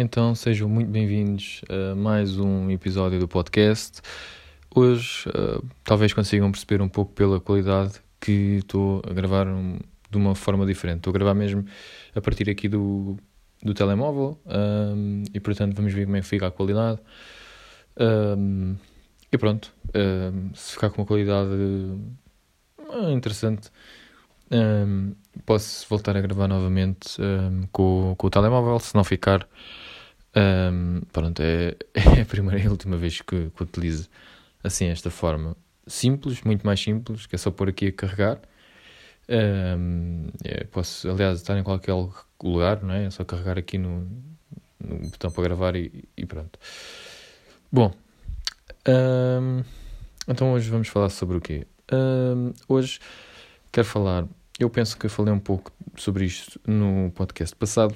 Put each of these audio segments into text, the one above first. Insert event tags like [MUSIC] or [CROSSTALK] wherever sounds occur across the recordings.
então sejam muito bem-vindos a mais um episódio do podcast. Hoje uh, talvez consigam perceber um pouco pela qualidade que estou a gravar um, de uma forma diferente. Estou a gravar mesmo a partir aqui do, do telemóvel um, e portanto vamos ver como é que fica a qualidade. Um, e pronto, se ficar com uma qualidade uh, interessante, posso voltar a gravar novamente com, com o telemóvel. Se não ficar, um, pronto, é, [LAUGHS] é, a primeira e última vez que, que utilizo assim esta forma. Simples, muito mais simples, que é só pôr aqui a carregar. Um, é, posso, aliás, estar em qualquer lugar, não é? É só carregar aqui no, no botão para gravar e, e pronto. Bom, um, então hoje vamos falar sobre o quê? Um, hoje quero falar, eu penso que eu falei um pouco sobre isto no podcast passado,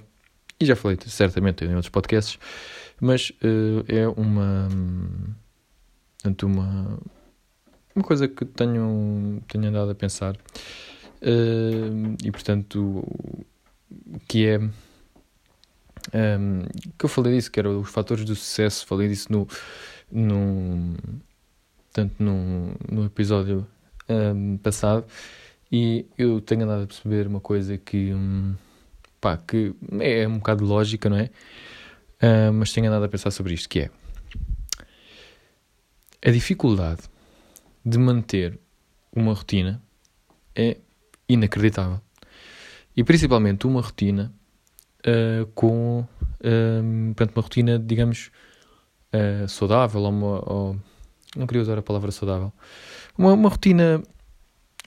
e já falei certamente em outros podcasts, mas uh, é uma, uma, uma coisa que tenho, tenho andado a pensar uh, e, portanto, que é. Um, ehm, que eu falei disso, que eram os fatores do sucesso, falei disso no, no, tanto no, no episódio um, ehm, passado, e eu tenho andado a perceber uma coisa que. Um, pá, que é um bocado lógica, não é? Uh, mas tenho andado a pensar sobre isto, que é a dificuldade de manter uma rotina é inacreditável. E principalmente uma rotina uh, com uh, uma rotina, digamos, uh, saudável, ou, uma, ou, não queria usar a palavra saudável, uma, uma rotina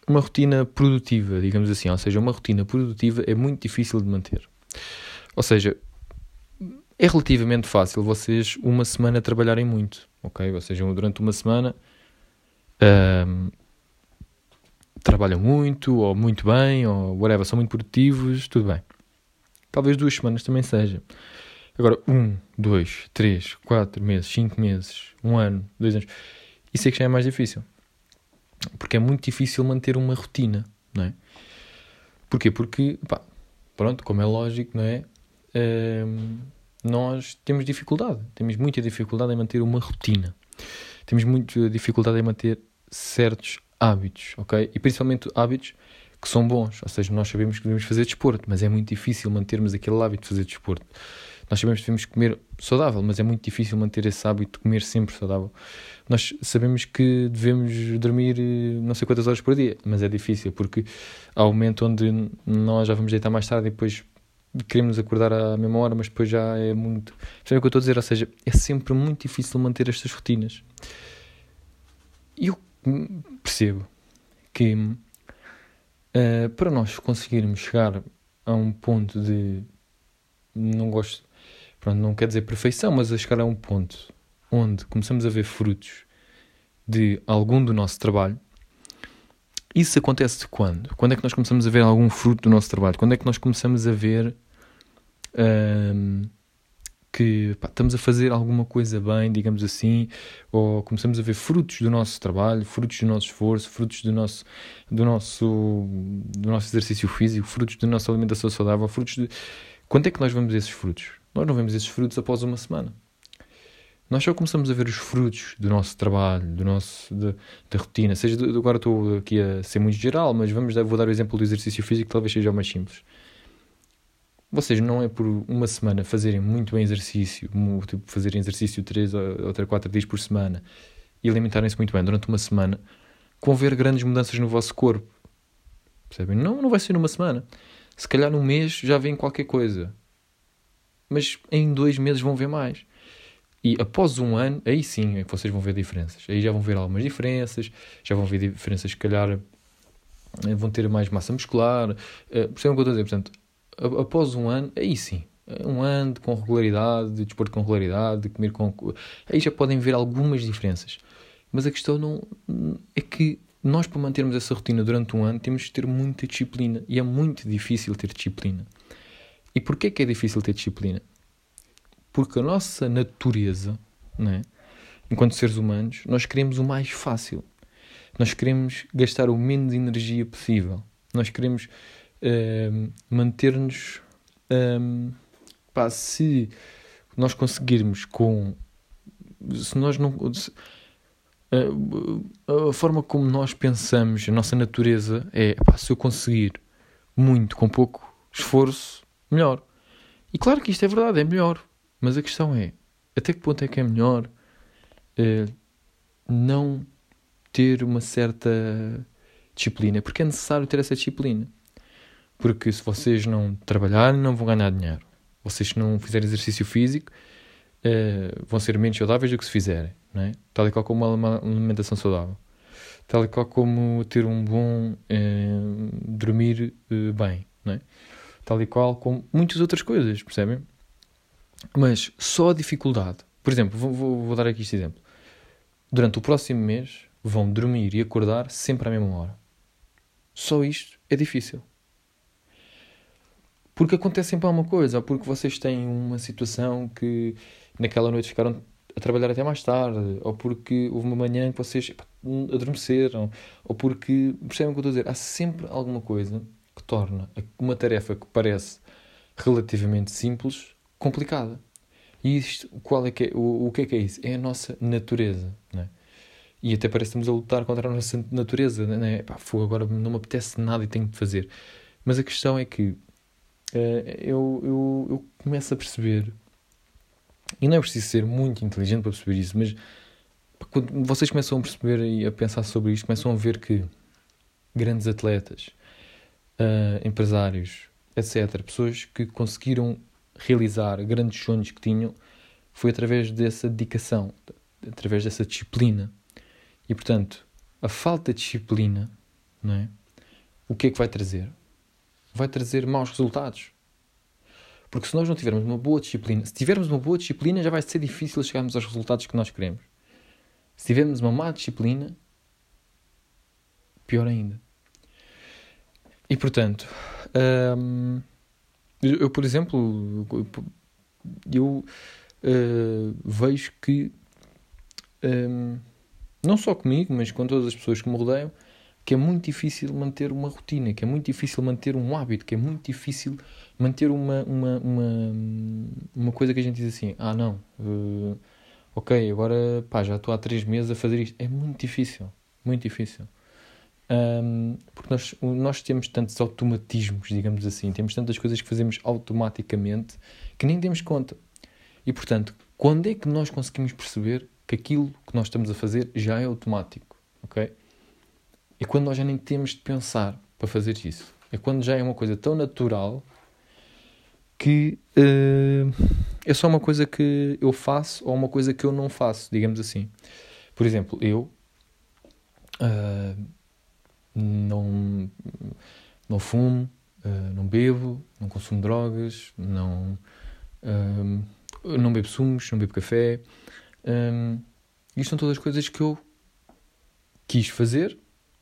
uma rotina produtiva, digamos assim, ou seja, uma rotina produtiva é muito difícil de manter. Ou seja, é relativamente fácil vocês uma semana trabalharem muito, ok? Ou seja, durante uma semana um, trabalham muito, ou muito bem, ou whatever, são muito produtivos, tudo bem. Talvez duas semanas também seja. Agora, um, dois, três, quatro meses, cinco meses, um ano, dois anos, isso é que já é mais difícil. Porque é muito difícil manter uma rotina, não é? Porquê? Porque, pá, pronto, como é lógico, não é? Um, nós temos dificuldade, temos muita dificuldade em manter uma rotina. Temos muita dificuldade em manter certos hábitos, ok? E principalmente hábitos que são bons, ou seja, nós sabemos que devemos fazer desporto, mas é muito difícil mantermos aquele hábito de fazer desporto. Nós sabemos que devemos comer saudável, mas é muito difícil manter esse hábito de comer sempre saudável. Nós sabemos que devemos dormir eh, não sei quantas horas por dia, mas é difícil porque há um momento onde nós já vamos deitar mais tarde e depois queremos acordar à mesma hora, mas depois já é muito. Sabe o que eu estou a dizer? Ou seja, é sempre muito difícil manter estas rotinas. E eu percebo que uh, para nós conseguirmos chegar a um ponto de. Não gosto pronto, não quer dizer perfeição, mas a chegar a um ponto onde começamos a ver frutos de algum do nosso trabalho. Isso acontece quando? Quando é que nós começamos a ver algum fruto do nosso trabalho? Quando é que nós começamos a ver hum, que pá, estamos a fazer alguma coisa bem, digamos assim, ou começamos a ver frutos do nosso trabalho, frutos do nosso esforço, frutos do nosso, do nosso, do nosso exercício físico, frutos da nossa alimentação saudável, frutos de... Quando é que nós vemos esses frutos? Nós não vemos esses frutos após uma semana. Nós só começamos a ver os frutos do nosso trabalho, do nosso, da, rotina. Seja, agora estou aqui a ser muito geral, mas vamos vou dar o exemplo do exercício físico, que talvez seja o mais simples. Vocês não é por uma semana fazerem muito bem exercício, tipo fazerem exercício 3 ou 4 dias por semana e alimentarem-se muito bem durante uma semana, com ver grandes mudanças no vosso corpo. Percebem? Não, não vai ser numa semana. Se calhar num mês já vem qualquer coisa mas em dois meses vão ver mais. E após um ano, aí sim é que vocês vão ver diferenças. Aí já vão ver algumas diferenças, já vão ver diferenças, se calhar eh, vão ter mais massa muscular. Uh, percebem o que eu estou a dizer? Portanto, após um ano, aí sim, um ano com regularidade, de desporto com regularidade, de comer com. Aí já podem ver algumas diferenças. Mas a questão não é que nós, para mantermos essa rotina durante um ano, temos de ter muita disciplina. E é muito difícil ter disciplina. E porquê que é difícil ter disciplina? Porque a nossa natureza, né, enquanto seres humanos, nós queremos o mais fácil. Nós queremos gastar o menos energia possível. Nós queremos uh, manter-nos. Pá, se nós conseguirmos com. Se nós não. Se, a, a, forma como nós pensamos, a nossa natureza é: pá, se eu conseguir muito com pouco esforço, melhor. E claro que isto é verdade, é melhor. Mas a questão é: até que ponto é que é melhor uh, não ter uma certa disciplina? Porque é necessário ter essa disciplina. Porque se vocês não trabalharem, não vão ganhar dinheiro. Vocês se não fizerem exercício físico, uh, vão ser menos saudáveis do que se fizerem. Não é? Tal e qual como uma alimentação saudável. Tal e qual como ter um bom uh, dormir bem. Não é? Tal e qual como muitas outras coisas, percebem? Mas só a dificuldade. Por exemplo, vou, vou, vou dar aqui este exemplo. Durante o próximo mês, vão dormir e acordar sempre à mesma hora. Só isto é difícil. Porque acontece sempre alguma coisa, ou porque vocês têm uma situação que naquela noite ficaram a trabalhar até mais tarde, ou porque houve uma manhã que vocês adormeceram, ou porque, percebem o que eu estou a dizer? Há sempre alguma coisa que torna uma tarefa que parece relativamente simples complicada. E isto, qual é que é, o, o que é que é isso? É a nossa natureza, é? E até parece que estamos a lutar contra a nossa natureza, não é? Pá, fogo, agora não me apetece nada e tenho de fazer. Mas a questão é que uh, eu, eu, eu começo a perceber, e não é preciso ser muito inteligente para perceber isso, mas quando vocês começam a perceber e a pensar sobre isto, começam a ver que grandes atletas, uh, empresários, etc., pessoas que conseguiram realizar grandes sonhos que tinham, foi através dessa dedicação, através dessa disciplina. E portanto, a falta de disciplina, não é? O que é que vai trazer? vai trazer maus resultados. Porque se nós não tivermos uma boa disciplina, se tivermos uma boa disciplina, já vai ser difícil chegarmos aos resultados que nós queremos. Se tivermos uma má disciplina, pior ainda. E portanto, hum, eu, por exemplo, eu uh, vejo que hum, não só comigo, mas com todas as pessoas que me rodeiam, que é muito difícil manter uma rotina, que é muito difícil manter um hábito, que é muito difícil manter uma, uma, uma, uma coisa que a gente diz assim: ah, não, uh, ok, agora pá, já estou há três meses a fazer isto. É muito difícil, muito difícil. Um, porque nós, nós temos tantos automatismos, digamos assim, temos tantas coisas que fazemos automaticamente que nem demos conta. E portanto, quando é que nós conseguimos perceber que aquilo que nós estamos a fazer já é automático? Ok? É quando nós já nem temos de pensar para fazer isso. É quando já é uma coisa tão natural que uh, é só uma coisa que eu faço ou uma coisa que eu não faço, digamos assim. Por exemplo, eu uh, não, não fumo, uh, não bebo, não consumo drogas, não, não bebo sumos, não bebo café. Um, isto são todas coisas que eu quis fazer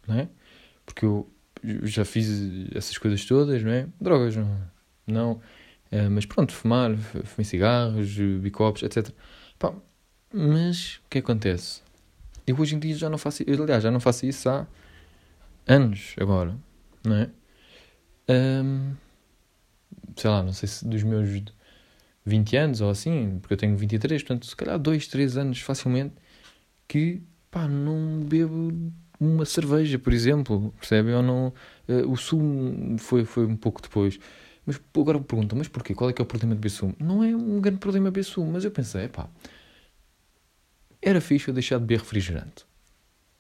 não é? Porque eu já fiz essas coisas todas, não é? Drogas, não. não uh, mas pronto, fumar, fumei cigarros, bicopos, etc. Pá, mas o que acontece? Eu hoje em dia já não faço aliás, já não faço isso há anos agora, não é? Um, sei lá, não sei se dos meus 20 anos ou assim, porque eu tenho 23, portanto, se calhar 2, 3 anos facilmente que pá, não bebo uma cerveja, por exemplo, percebe? Ou não, uh, o sumo foi, foi um pouco depois. Mas agora me perguntam, mas porquê? Qual é que é o problema de beber sumo? Não é um grande problema beber sumo, mas eu pensei, pá, era fixe eu deixar de beber refrigerante.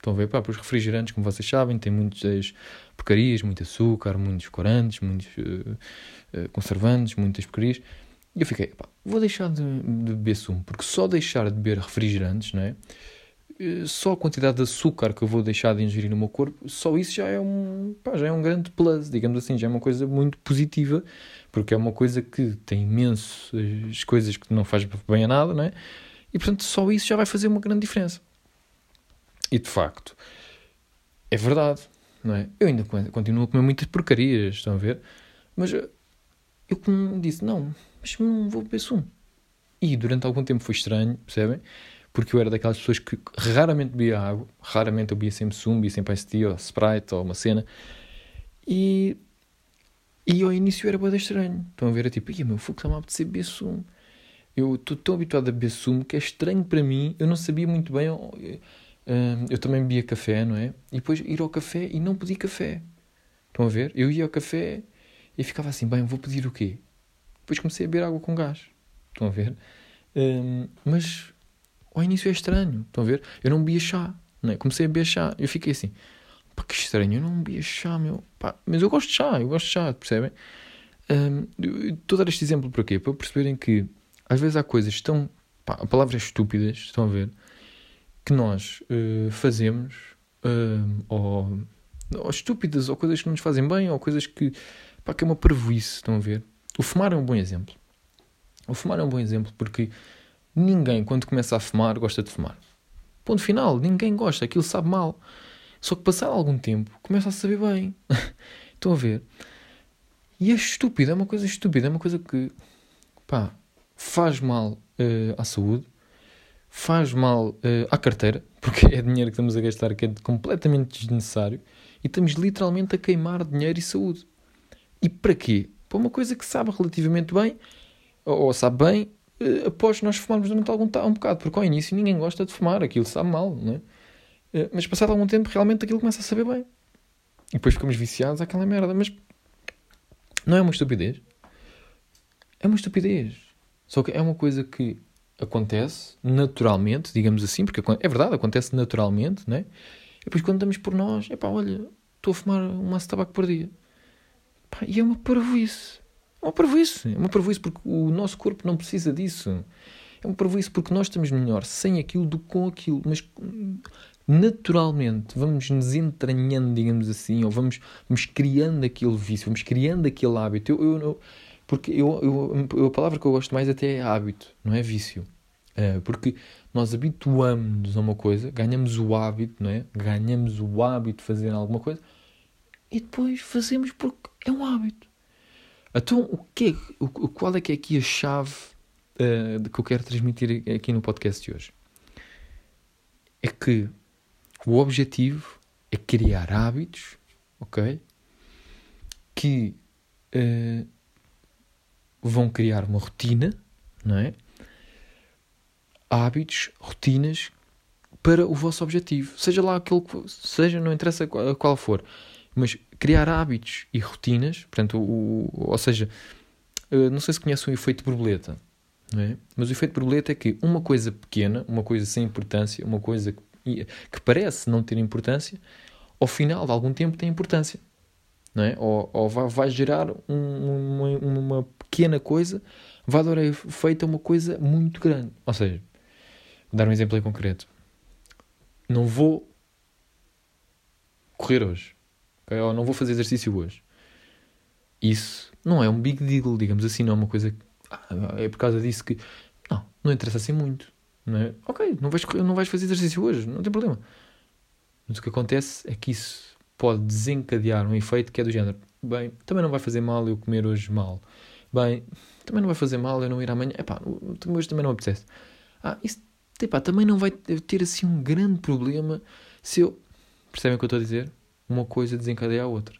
Estão a ver, pá, os refrigerantes, como vocês sabem, têm muitas porcarias, muito açúcar, muitos corantes, muitos uh, conservantes, muitas porcarias. E eu fiquei, pá, vou deixar de, de beber sumo, porque só deixar de beber refrigerantes, não é? eh, só a quantidade de açúcar que eu vou deixar de ingerir no meu corpo, só isso já é um, pá, já é um grande plus, digamos assim, já é uma coisa muito positiva, porque é uma coisa que tem imensas coisas que não faz bem a nada, não é? E portanto, só isso já vai fazer uma grande diferença. E de facto, é verdade, não é? Eu ainda continuo a comer muitas porcarias, estão a ver? Mas eu, como disse, não, mas não vou beber sumo. E durante algum tempo foi estranho, percebem? porque eu era daquelas pessoas que raramente bebia água, raramente eu bebia sempre sumo, bebia sempre Ice ou Sprite ou uma cena. E, e ao início era bem estranho. Estão a ver? É tipo, ia meu, fogo está-me a apetecer beber sumo. Eu estou tão habituado a beber sumo que é estranho para mim. Eu não sabia muito bem. Eu, eu também bebia café, não é? E depois ir ao café e não pedir café. Estão a ver? Eu ia ao café e ficava assim, bem, vou pedir o quê? Depois comecei a beber água com gás. Estão a ver? Um, mas ao início é estranho, estão a ver? Eu não bebia chá, não é? Comecei a beber chá, eu fiquei assim, pá, que estranho, eu não bebia chá, meu, pá, mas eu gosto de chá, eu gosto de chá, percebem? Um, estou a dar este exemplo para quê? Para perceberem que às vezes há coisas tão, pá, a palavra é estúpidas, estão a ver? Que nós uh, fazemos, uh, ou, ou estúpidas, ou coisas que não nos fazem bem, ou coisas que, pá, que é uma parvoíce, estão a ver? O fumar é um bom exemplo. O fumar é um bom exemplo porque Ninguém, quando começa a fumar, gosta de fumar. Ponto final, ninguém gosta, aquilo sabe mal. Só que passado algum tempo, começa a saber bem. [LAUGHS] Estão a ver? E é estúpido, é uma coisa estúpida, é uma coisa que, pá, faz mal uh, à saúde, faz mal uh, à carteira, [LAUGHS] porque é dinheiro que estamos a gastar que é completamente desnecessário, e estamos literalmente a queimar dinheiro e saúde. E para quê? Para uma coisa que sabe relativamente bem, ou, sabe bem, uh, após nós fumarmos durante algum um bocado, porque ao início ninguém gosta de fumar, aquilo sabe mal, não é? Uh, mas passado algum tempo realmente aquilo começa a saber bem. E depois ficamos viciados àquela merda. Mas não é uma estupidez. É uma estupidez. Só que é uma coisa que acontece naturalmente, digamos assim, porque é verdade, acontece naturalmente, né? E depois quando estamos por nós, é pá, olha, estou a fumar um maço de tabaco por dia. Pá, e é uma parvoíce. É uma parvoíce. É uma parvoíce porque o nosso corpo não precisa disso. É uma parvoíce porque nós estamos melhor sem aquilo do que com aquilo. Mas naturalmente vamos nos entranhando, digamos assim, ou vamos, vamos criando aquele vício, vamos criando aquele hábito. Eu, eu, eu porque eu, eu, a palavra que eu gosto mais até é hábito, não é vício. É, porque nós habituamos a uma coisa, ganhamos o hábito, não é? Ganhamos o hábito de fazer alguma coisa e depois fazemos porque é um hábito. Então, o que é, o, qual é que é aqui a chave uh, que eu quero transmitir aqui no podcast de hoje? É que o objetivo é criar hábitos, ok? Que uh, vão criar uma rotina, não é? Hábitos, rotinas para o vosso objetivo, seja lá aquele que seja, não interessa qual, qual for, mas criar hábitos e rotinas, portanto, o, ou seja, eh, não sei se conhecem o efeito borboleta, é? mas o efeito borboleta é que uma coisa pequena, uma coisa sem importância, uma coisa que, que parece não ter importância, ao final de algum tempo tem importância. É? ou, ou vai, vai gerar um, uma, uma pequena coisa, vai dar efeito a uma coisa muito grande. Ou seja, vou dar um exemplo em concreto. Não vou correr hoje Okay? Ou não vou fazer exercício hoje. Isso não é um big deal, digamos assim, não é uma coisa que ah, é por causa disso que não, não interessa assim muito. Não é? Ok, não vais, não vais fazer exercício hoje, não tem problema. Mas o que acontece é que isso pode desencadear um efeito que é do género: bem, também não vai fazer mal eu comer hoje mal. Bem, também não vai fazer mal eu não ir amanhã. Epá, hoje também não apetece. Ah, isso epá, também não vai ter assim um grande problema se eu. Percebem o que eu estou a dizer? uma coisa desencadeia a outra.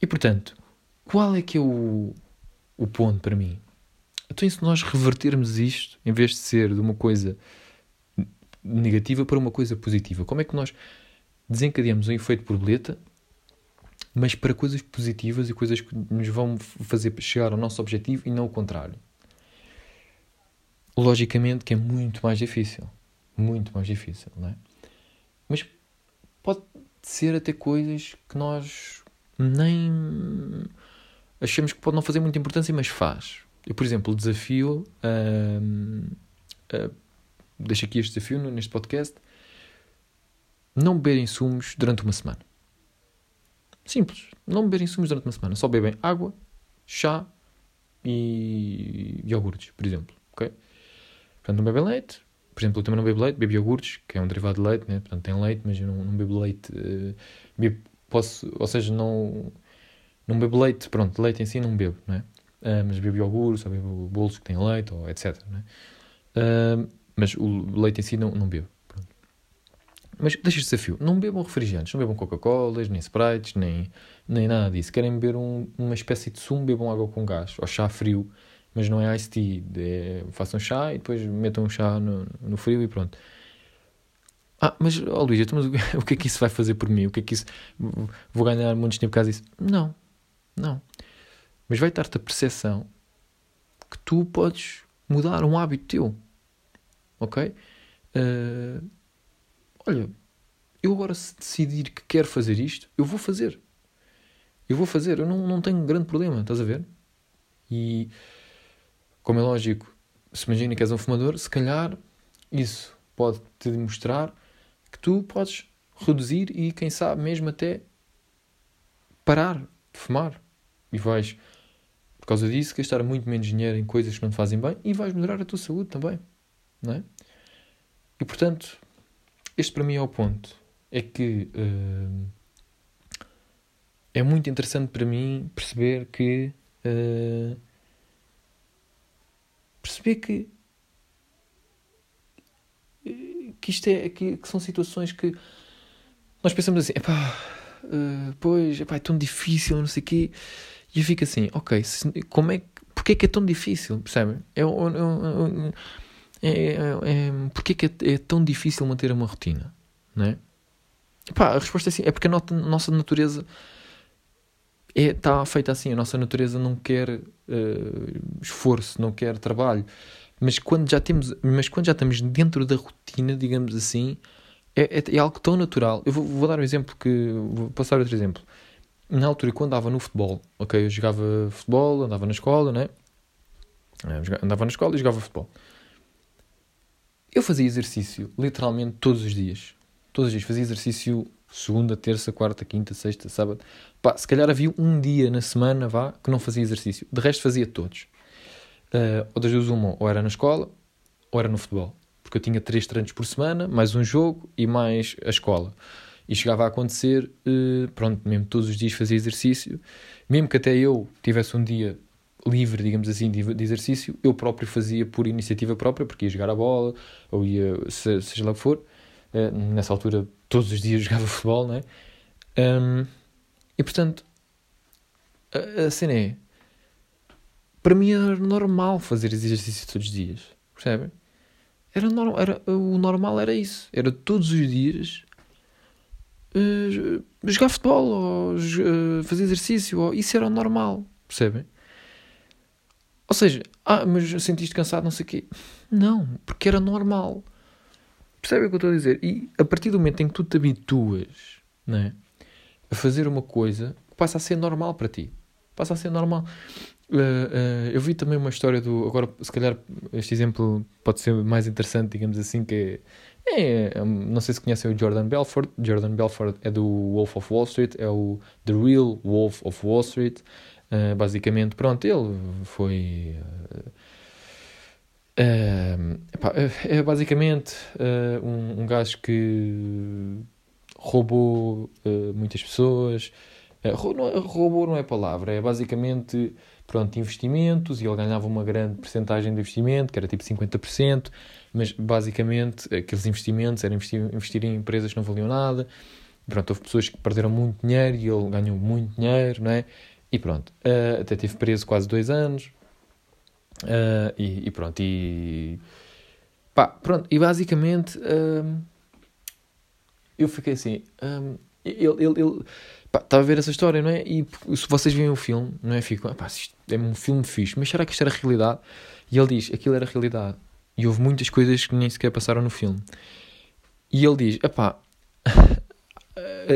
E portanto, qual é que é o, o ponto para mim? Então, se nós revertermos isto, em vez de ser de uma coisa negativa para uma coisa positiva, como é que nós desencadeamos um efeito borboleta, mas para coisas positivas e coisas que nos vão fazer chegar ao nosso objetivo e não o contrário? Logicamente que é muito mais difícil. Muito mais difícil, não é? Mas pode ser até coisas que nós nem achamos que pode não fazer muita importância, mas faz. Eu, por exemplo, desafio a deixo aqui este desafio neste podcast, não beberem sumos durante uma semana. Simples. Não beberem sumos durante uma semana. Só bebem água, chá e iogurtes, por exemplo. Ok? Portanto, não bebem leite. Por exemplo, eu também não bebo leite, bebo iogurtes, que é um derivado de leite, né? Portanto, tem leite, mas eu não, não bebo leite. Uh, bebo, posso, ou seja, não, não bebo leite, pronto, leite em si não bebo, né? Uh, mas bebo iogurtes, ou bebo bolos que têm leite, ou etc. Né? Uh, mas o leite em si não, não bebo. Mas deixa este desafio. Não bebam refrigerantes, não bebam Coca-Colas, nem Sprites, nem, nem nada disso. Querem beber um, uma espécie de sumo, bebam água com gás, ou chá frio, mas não é iced tea. É, façam chá e depois metam um chá no, no frio e pronto. Ah, mas, oh Luís, mas [LAUGHS] o que é que isso vai fazer por mim? O que é que isso... Vou ganhar muitos tempo por causa disso? Não, não. Mas vai dar-te a percepção que tu podes mudar um hábito teu. Ok? Uh, olha, eu agora se decidir que quero fazer isto, eu vou fazer. Eu vou fazer, eu não, não tenho grande problema, estás a ver? E, como é lógico, se imagina que és um fumador, se calhar isso pode te demonstrar que tu podes reduzir e, quem sabe, mesmo até parar de fumar. E vais, por causa disso, gastar muito menos dinheiro em coisas que não te fazem bem e vais melhorar a tua saúde também. Não é? E, portanto, este para mim é o ponto. É que uh, é muito interessante para mim perceber que. Uh, perceber que. que isto é. Que, que são situações que. Nós pensamos assim, epá, uh, pois, epá, é tão difícil, não sei o quê. E eu fico assim, ok, se, como é que. Porquê é que é tão difícil? Percebem? É, é, é, é, é, é, porque é que é, é, tão difícil manter uma rotina? Não é? Pá, a resposta é assim: é porque a nossa natureza está é, feita assim. A nossa natureza não quer uh, esforço, não quer trabalho. Mas quando já temos, mas quando já estamos dentro da rotina, digamos assim, é, é, é algo tão natural. Eu vou, vou, dar um exemplo que vou passar outro exemplo. Na altura, quando andava no futebol, ok, eu jogava futebol, andava na escola, né? Andava na escola e jogava futebol. Eu fazia exercício literalmente todos os dias. Todos os dias fazia exercício segunda, terça, quarta, quinta, sexta, sábado. Pá, se calhar havia um dia na semana, vá, que não fazia exercício. De resto fazia todos. Uh, ou das duas uma, ou era na escola, ou era no futebol. Porque eu tinha três treinos por semana, mais um jogo e mais a escola. E chegava a acontecer, uh, pronto, mesmo todos os dias fazia exercício. Mesmo que até eu tivesse um dia livre, digamos assim, de, exercício, eu próprio fazia por iniciativa própria, porque ia jogar a bola, ou ia, se, seja lá o que for. Uh, nessa altura, todos os dias [LAUGHS] jogava futebol, né? Um, e portanto, a, a cena é. Para mim era normal fazer exercício todos os dias, percebem? Era, normal, era, o normal era isso. Era todos os dias uh, jogar futebol ou uh, fazer exercício. Ou, isso era o normal, percebem? Ou seja, ah, mas sentiste cansado, não sei o quê. Não, porque era normal. Percebe o que eu estou a dizer? E a partir do momento em que tu te habituas né, a fazer uma coisa, passa a ser normal para ti. Passa a ser normal. Uh, uh, eu vi também uma história do. Agora, se calhar, este exemplo pode ser mais interessante, digamos assim, que é. é não sei se conhecem o Jordan Belfort. Jordan Belfort é do Wolf of Wall Street, é o The Real Wolf of Wall Street. Uh, basicamente, pronto, ele foi. Uh, epá, é basicamente uh, um, um gajo que roubou muitas pessoas. Não, roubou não é palavra, é basicamente pronto, investimentos e ele ganhava uma grande porcentagem de investimento, que era tipo 50%, mas basicamente aqueles investimentos eram investir, investir em empresas que não valiam nada. Pronto, houve pessoas que perderam muito dinheiro e ele ganhou muito dinheiro, não é? E pronto, uh, até tive preso quase dois anos. Uh, e, e, pronto, e pá, pronto, e basicamente uh, eu fiquei assim. Um, ele, ele, ele pá, estava a ver essa história, não é? E se vocês veem o filme, não é? Fico, pá, é um filme fixe, mas será que isto era realidade? E ele diz: aquilo era realidade. E houve muitas coisas que nem sequer passaram no filme. E ele diz: pá,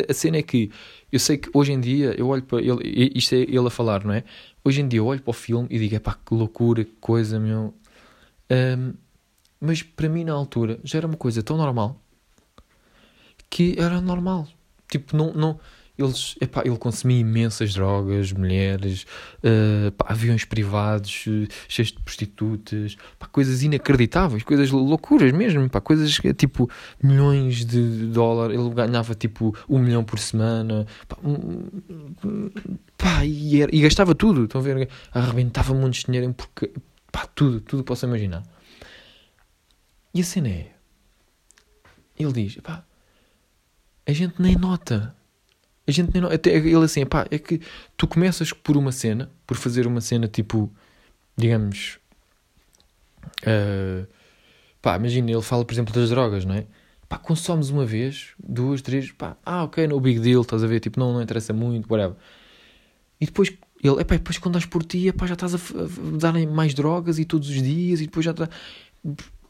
a cena é que eu sei que hoje em dia eu olho para ele, isto é ele a falar, não é? Hoje em dia eu olho para o filme e digo, pá, que loucura, que coisa, meu. Um, Mas para mim, na altura, já era uma coisa tão normal que era normal. Tipo, não. não eles, epá, ele consumia imensas drogas, mulheres, uh, pá, aviões privados, uh, cheios de prostitutas, pá, coisas inacreditáveis, coisas loucuras mesmo, pá, coisas tipo milhões de dólares. Ele ganhava tipo um milhão por semana, pá, um, pá e, era, e, gastava tudo. Estão a ver? Arrebentava de dinheiro porque, pá, tudo, tudo posso imaginar. E a cena é: ele diz, pá, a gente nem nota a gente nem até ele assim, pá, é que tu começas por uma cena, por fazer uma cena tipo, digamos, uh, pá, imagina, ele fala, por exemplo, das drogas, não é? Pá, consomes uma vez, duas, três, pá, ah, ok, no big deal, estás a ver, tipo, não, não interessa muito, whatever. E depois, ele, epá, depois quando dás por ti, epá, já estás a, a dar mais drogas e todos os dias e depois já está...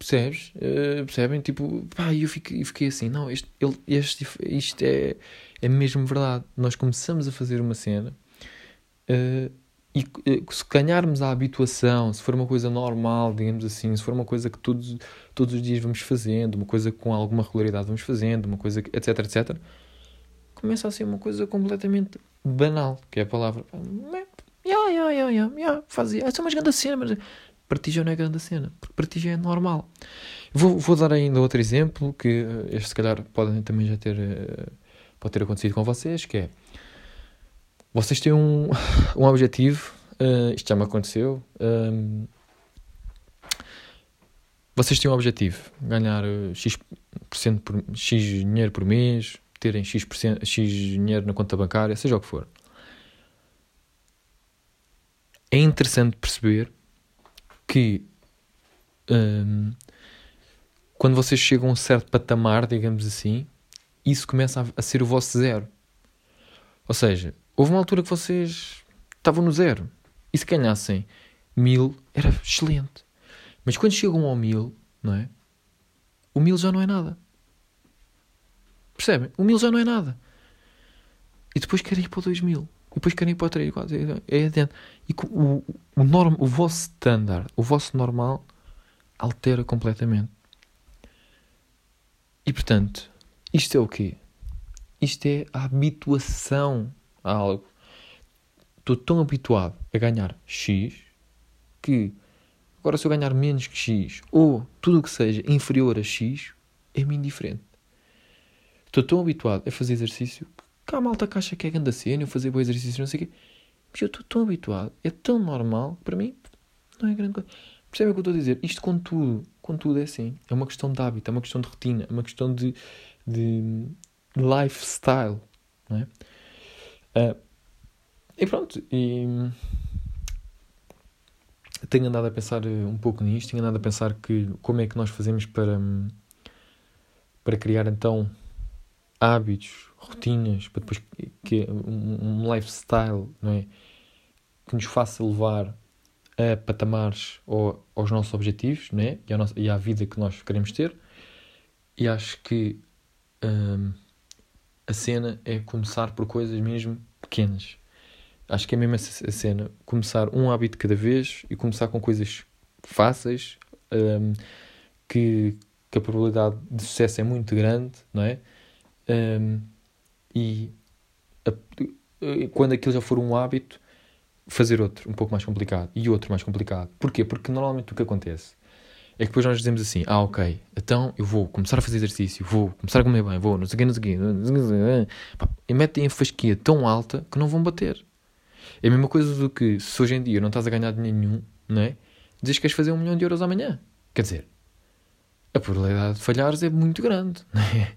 Percebes? Uh, percebem? Tipo, pá, eu fiquei, eu fiquei assim, não, este, ele, este, isto é é mesmo verdade. Nós começamos a fazer uma cena uh, e uh, se ganharmos a habituação, se for uma coisa normal, digamos assim, se for uma coisa que todos, todos os dias vamos fazendo, uma coisa que com alguma regularidade vamos fazendo, uma coisa que, etc, etc, começa a ser uma coisa completamente banal, que é a palavra. Yeah, yeah, yeah, yeah, yeah, fazia. Essa é uma grande cena, mas já não é grande cena, porque já é normal. Vou, vou dar ainda outro exemplo que eh, este, se calhar, podem também já ter pode ter acontecido com vocês, que é vocês têm um, [LAUGHS] um objetivo, uh, isto já me aconteceu. Um, vocês têm um objetivo, ganhar X, por, X dinheiro por mês, terem X, X dinheiro na conta bancária, seja o que for. É interessante perceber que um, quando vocês chegam a um certo patamar, digamos assim, isso começa a, a ser o vosso zero. Ou seja, houve uma altura que vocês estavam no zero. E se ganhassem mil, era excelente. Mas quando chegam ao mil, não é? O mil já não é nada. Percebem? O mil já não é nada. E depois querem ir para o dois mil. E depois querem ir para o três. É adiante. E o, o, norm, o vosso standard, o vosso normal, altera completamente. E portanto, isto é o quê? Isto é a habituação a algo. Estou tão habituado a ganhar X que agora se eu ganhar menos que X ou tudo o que seja inferior a X é-me indiferente. Estou tão habituado a fazer exercício que há malta que acha que é grande cena, eu fazer bom exercício, não sei o quê. Mas eu estou tão habituado, é tão normal, para mim não é grande coisa. Percebem o que eu estou a dizer? Isto com tudo, com tudo é assim. É uma questão de hábito, é uma questão de rotina, é uma questão de, de lifestyle. Não é? Uh, e pronto, e tenho andado a pensar um pouco nisto, tenho andado a pensar que como é que nós fazemos para, para criar então hábitos, rotinas, para depois que um, um lifestyle, não é? Que nos faça levar a patamares ou aos nossos objetivos, né? E, à nossa, e à vida que nós queremos ter. E acho que um, a cena é começar por coisas mesmo pequenas. Acho que é mesmo a cena. Começar um hábito cada vez e começar com coisas fáceis, um, que, que, a probabilidade de sucesso é muito grande, não é? Um, e a, quando aquilo já for um hábito, fazer outro um pouco mais complicado e outro mais complicado. Porquê? Porque normalmente o que acontece é que depois nós dizemos assim: ah, ok, então eu vou começar a fazer exercício, vou começar a comer bem, vou, não sei o quê, não sei o e metem a fasquia tão alta que não vão bater. É a mesma coisa do que se hoje em dia não estás a ganhar dinheiro nenhum, não é? Dizes que queres fazer um milhão de euros amanhã. Quer dizer, a probabilidade de falhares é muito grande, [LAUGHS] não é?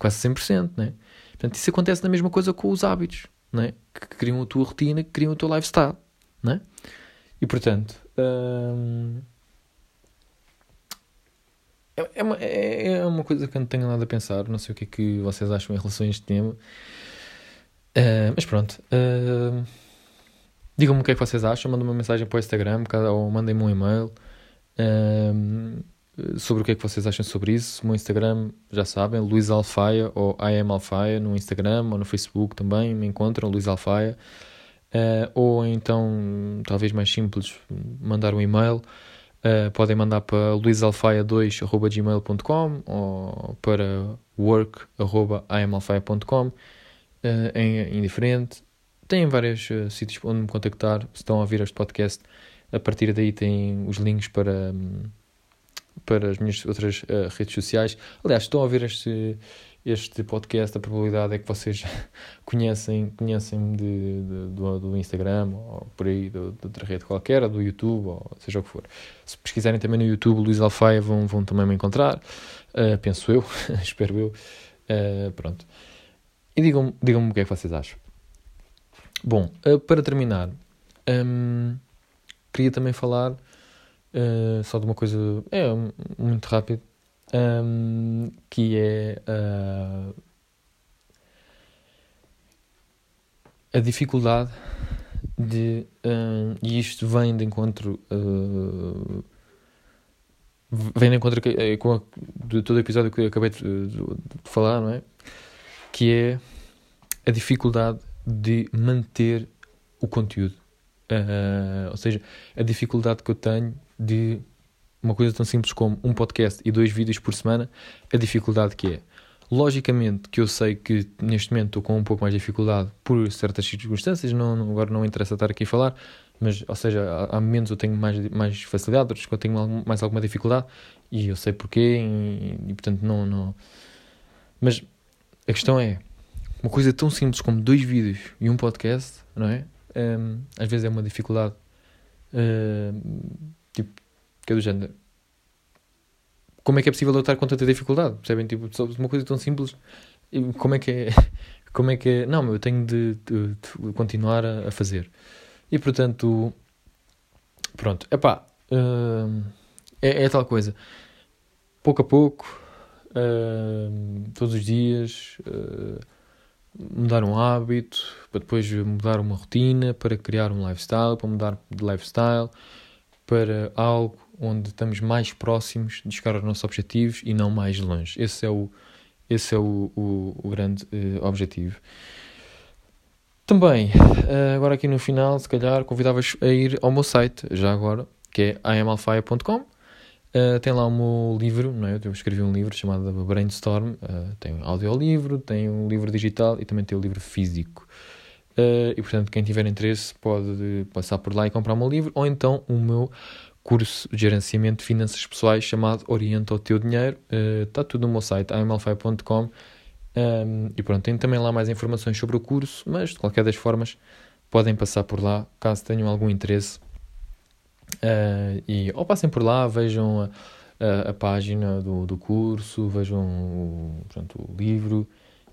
Quase 100%, não é? Portanto, isso acontece na mesma coisa com os hábitos, não é? Que criam a tua rotina, que criam o teu lifestyle, não é? E portanto. Hum é, é, uma, é, é uma coisa que eu não tenho nada a pensar. Não sei o que é que vocês acham em relação a este tema. Uh, mas pronto. Uh, Digam-me o que é que vocês acham. Mandem uma mensagem para o Instagram ou mandem-me um e-mail uh, sobre o que é que vocês acham sobre isso. O meu Instagram, já sabem, Luís Alfaia ou I am Alfaia no Instagram ou no Facebook também. Me encontram, Luís Alfaia. ou então, talvez mais simples, mandar um e-mail uh, podem mandar para luisalfaia2.gmail.com ou para work.amalfaia.com uh, em indiferente. Têm vários uh, sítios onde me contactar. Se estão a ouvir este podcast, a partir daí têm os links para, um, para as minhas outras uh, redes sociais. Aliás, estão a ouvir este, este podcast, a probabilidade é que vocês [LAUGHS] conhecem, conhecem de, de, do, do Instagram ou por aí, de, de outra rede qualquer, ou do YouTube, ou seja o que for. Se pesquisarem também no YouTube, Luís Alfaia, vão, vão também me encontrar, uh, penso eu, [LAUGHS] espero eu. Uh, pronto. E digam-me digam o que é que vocês acham. Bom, uh, para terminar, um, queria também falar só de uma coisa é, muito rápido um, que é uh, a dificuldade de. Um, e isto vem de encontro. Uh, vem de encontro eh, com a, de todo o episódio que eu acabei de, de, de falar, não é? Que é a dificuldade de manter o conteúdo. Uh, ou seja, a dificuldade que eu tenho de uma coisa tão simples como um podcast e dois vídeos por semana, a dificuldade que é. Logicamente que eu sei que neste momento estou com um pouco mais de dificuldade por certas circunstâncias, não, agora não interessa estar aqui a falar, mas, ou seja, há, momentos eu tenho mais, mais facilidade, outros que eu tenho mais alguma dificuldade e eu sei porquê e, e portanto não, não. Mas a questão é, uma coisa tão simples como dois vídeos e um podcast, não é? Um, às vezes é uma dificuldade. Um, tipo, que é do género. Como é que é possível lutar com tanta dificuldade? Percebem? Tipo, uma coisa tão simples. Como é que é. [LAUGHS] Como é que é. Não, eu tenho de, de, de continuar a, a, fazer. E portanto. Pronto. Epá. Uh, é, é tal coisa. Pouco a pouco. Uh, todos os dias. Uh, mudar um hábito, para depois mudar uma rotina, para criar um lifestyle, para mudar de lifestyle, para algo onde estamos mais próximos de chegar aos nossos objetivos e não mais longe. Esse é o, esse é o, o, o grande uh, objetivo. Também, uh, agora aqui no final, se calhar convidavas a ir ao meu site, já agora, que é iamalfaia.com. Uh, eh, tem lá o meu livro, não é? eu escrevi um livro chamado Brainstorm. Tem um audiolivro, tem um livro digital e também tem o um livro físico. Uh, e portanto, quem tiver interesse pode passar por lá e comprar o meu livro ou então o meu curso de gerenciamento de finanças pessoais chamado Orienta o Teu Dinheiro. Está uh, tudo no meu site, amalfai.com. Um, ehm, e pronto, tem também lá mais informações sobre o curso, mas de qualquer das formas podem passar por lá caso tenham algum interesse. Uh, e ou passem por lá, vejam a, a, a página do, do curso, vejam o, pronto, o livro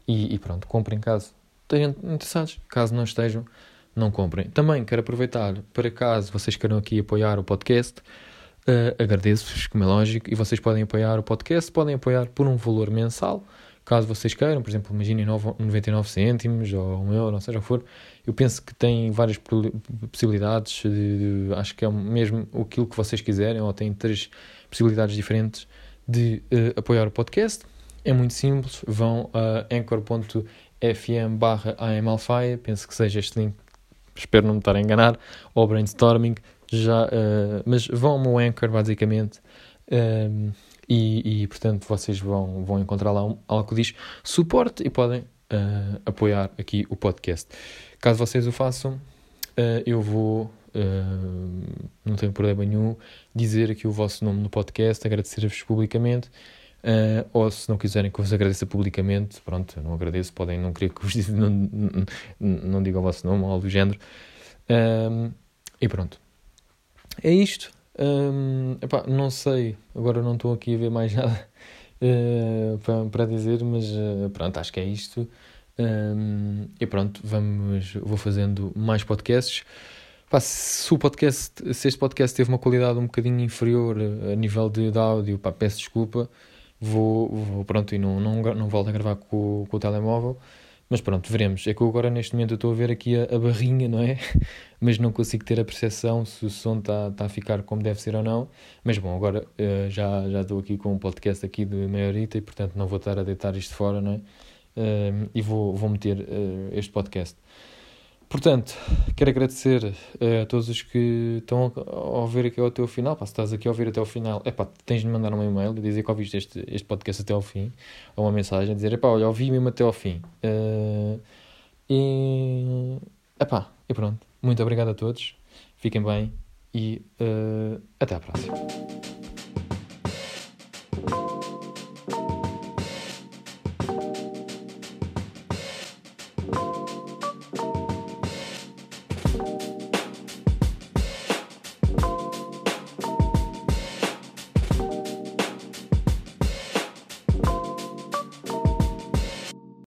e, e pronto, comprem caso estejam interessados. Caso não estejam, não comprem. Também quero aproveitar para caso vocês queiram aqui apoiar o podcast, uh, agradeço-vos, como é lógico, e vocês podem apoiar o podcast, podem apoiar por um valor mensal, caso vocês queiram, por exemplo, imaginem 99 cêntimos ou 1 euro, seja o que for. Eu penso que tem várias possibilidades, de, de, acho que é mesmo aquilo que vocês quiserem, ou tem três possibilidades diferentes de uh, apoiar o podcast. É muito simples, vão a anchor.fm barra penso que seja este link espero não me estar a enganar, ou brainstorming, já, uh, mas vão ao meu Anchor, basicamente, um, ehm, e, e, portanto vocês vão, vão encontrar lá um, algo que diz suporte e podem uh, apoiar aqui o podcast. Caso vocês o façam, uh, eu vou, não tenho problema nenhum, dizer aqui o vosso nome no podcast, agradecer-vos publicamente. Uh, ou se não quiserem que vos agradeça publicamente, pronto, eu não agradeço, podem não querer que vos [LAUGHS] não, não, não digam o vosso nome ou algo do género. Um, e pronto. É isto. Um, epá, não sei, agora não estou aqui a ver mais [LAUGHS] nada uh, para, dizer, mas uh, pronto, acho que é isto. Um, e pronto, vamos, vou fazendo mais podcasts. Pá, se, o podcast, se este podcast teve uma qualidade um bocadinho inferior a nível de, de áudio, pá, peço desculpa vou, vou pronto, e não, não, não volto a gravar com, com o telemóvel. Mas pronto, veremos. É que eu agora neste momento estou a ver aqui a, a, barrinha, não é? [LAUGHS] Mas não consigo ter a percepção se o som está tá a ficar como deve ser ou não. Mas bom, agora uh, já, já estou aqui com um podcast aqui de meia horita e portanto não vou estar a deitar isto fora, não é? Uh, e vou, vou meter uh, este podcast. Portanto, quero agradecer uh, a todos os que estão a ouvir aqui até o final. Pá, se estás aqui a ouvir até o final, tens de mandar um e-mail e dizer que ouviste este, este podcast até ao fim, ou uma mensagem, dizer, epá, olha, ouvi mesmo até ao fim. Uh, e, e pronto. Muito obrigado a todos. Fiquem bem e uh, até à próxima.